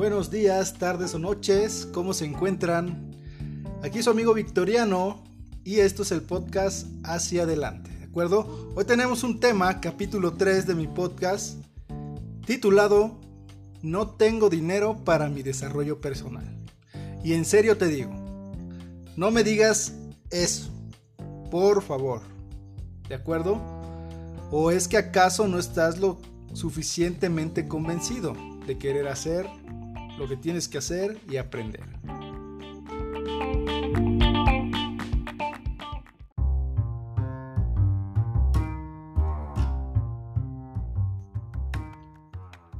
Buenos días, tardes o noches, ¿cómo se encuentran? Aquí su amigo Victoriano y esto es el podcast Hacia Adelante, ¿de acuerdo? Hoy tenemos un tema, capítulo 3 de mi podcast, titulado No tengo dinero para mi desarrollo personal. Y en serio te digo, no me digas eso, por favor, ¿de acuerdo? ¿O es que acaso no estás lo suficientemente convencido de querer hacer lo que tienes que hacer y aprender.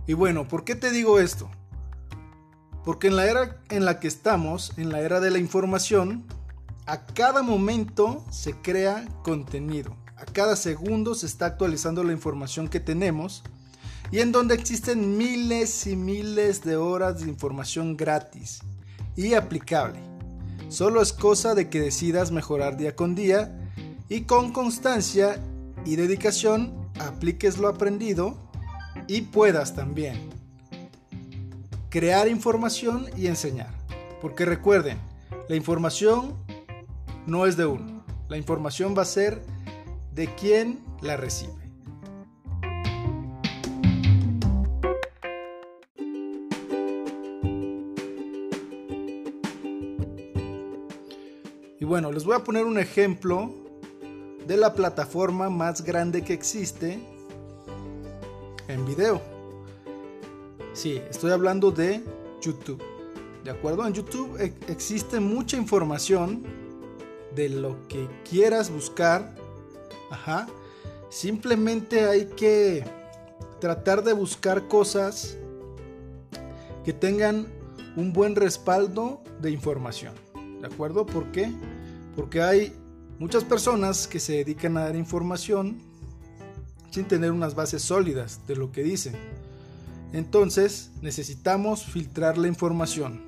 Y bueno, ¿por qué te digo esto? Porque en la era en la que estamos, en la era de la información, a cada momento se crea contenido. A cada segundo se está actualizando la información que tenemos y en donde existen miles y miles de horas de información gratis y aplicable. Solo es cosa de que decidas mejorar día con día y con constancia y dedicación apliques lo aprendido y puedas también crear información y enseñar. Porque recuerden, la información no es de uno, la información va a ser de quien la recibe. Y bueno, les voy a poner un ejemplo de la plataforma más grande que existe en video. Sí, estoy hablando de YouTube. ¿De acuerdo? En YouTube existe mucha información de lo que quieras buscar. Ajá. Simplemente hay que tratar de buscar cosas que tengan un buen respaldo de información. ¿De acuerdo? ¿Por qué? Porque hay muchas personas que se dedican a dar información sin tener unas bases sólidas de lo que dicen. Entonces necesitamos filtrar la información.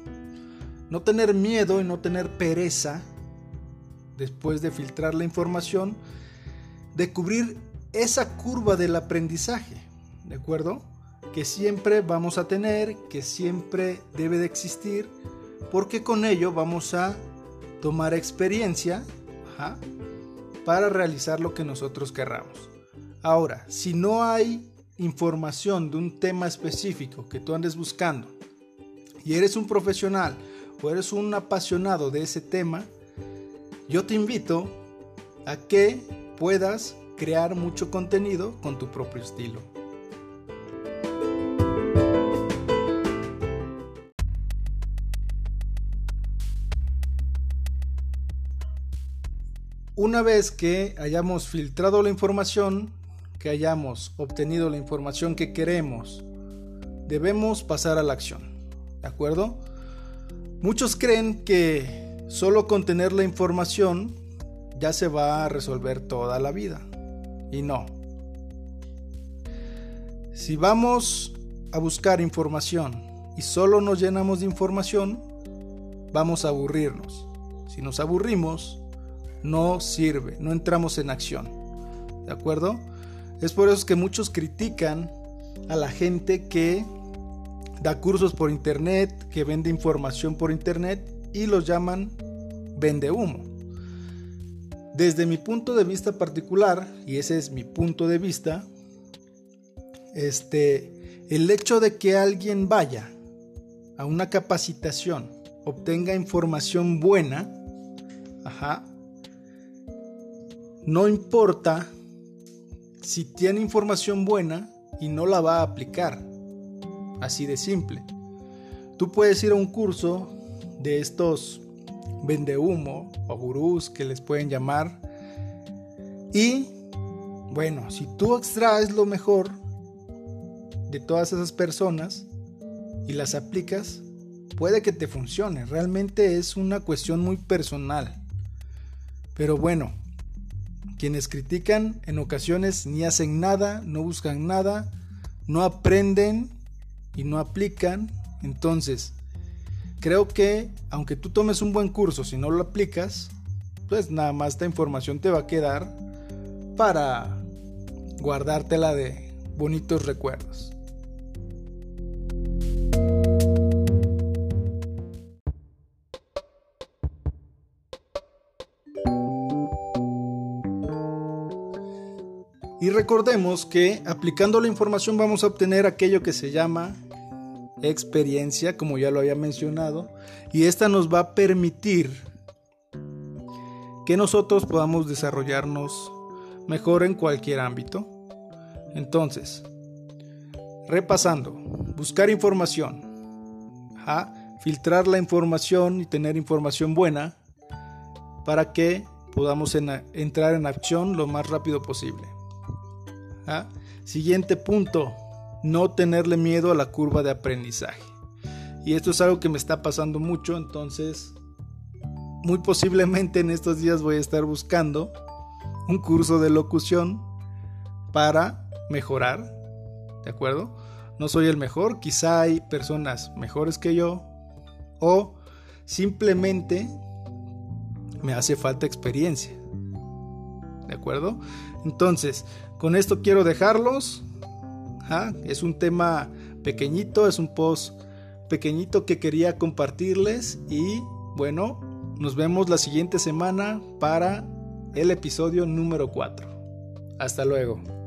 No tener miedo y no tener pereza después de filtrar la información de cubrir esa curva del aprendizaje. ¿De acuerdo? Que siempre vamos a tener, que siempre debe de existir porque con ello vamos a tomar experiencia para realizar lo que nosotros querramos. Ahora, si no hay información de un tema específico que tú andes buscando y eres un profesional o eres un apasionado de ese tema, yo te invito a que puedas crear mucho contenido con tu propio estilo. Una vez que hayamos filtrado la información, que hayamos obtenido la información que queremos, debemos pasar a la acción. ¿De acuerdo? Muchos creen que solo con tener la información ya se va a resolver toda la vida. Y no. Si vamos a buscar información y solo nos llenamos de información, vamos a aburrirnos. Si nos aburrimos, no sirve, no entramos en acción. ¿De acuerdo? Es por eso que muchos critican a la gente que da cursos por internet, que vende información por internet y los llaman vende humo. Desde mi punto de vista particular, y ese es mi punto de vista, este, el hecho de que alguien vaya a una capacitación, obtenga información buena, ajá, no importa si tiene información buena y no la va a aplicar. Así de simple. Tú puedes ir a un curso de estos vende humo o gurús que les pueden llamar. Y bueno, si tú extraes lo mejor de todas esas personas y las aplicas, puede que te funcione. Realmente es una cuestión muy personal. Pero bueno, quienes critican en ocasiones ni hacen nada, no buscan nada, no aprenden y no aplican. Entonces, creo que aunque tú tomes un buen curso, si no lo aplicas, pues nada más esta información te va a quedar para guardártela de bonitos recuerdos. Y recordemos que aplicando la información vamos a obtener aquello que se llama experiencia, como ya lo había mencionado, y esta nos va a permitir que nosotros podamos desarrollarnos mejor en cualquier ámbito. Entonces, repasando, buscar información, filtrar la información y tener información buena para que podamos entrar en acción lo más rápido posible. Siguiente punto, no tenerle miedo a la curva de aprendizaje. Y esto es algo que me está pasando mucho, entonces muy posiblemente en estos días voy a estar buscando un curso de locución para mejorar, ¿de acuerdo? No soy el mejor, quizá hay personas mejores que yo o simplemente me hace falta experiencia. ¿De acuerdo? Entonces, con esto quiero dejarlos. Es un tema pequeñito, es un post pequeñito que quería compartirles y bueno, nos vemos la siguiente semana para el episodio número 4. Hasta luego.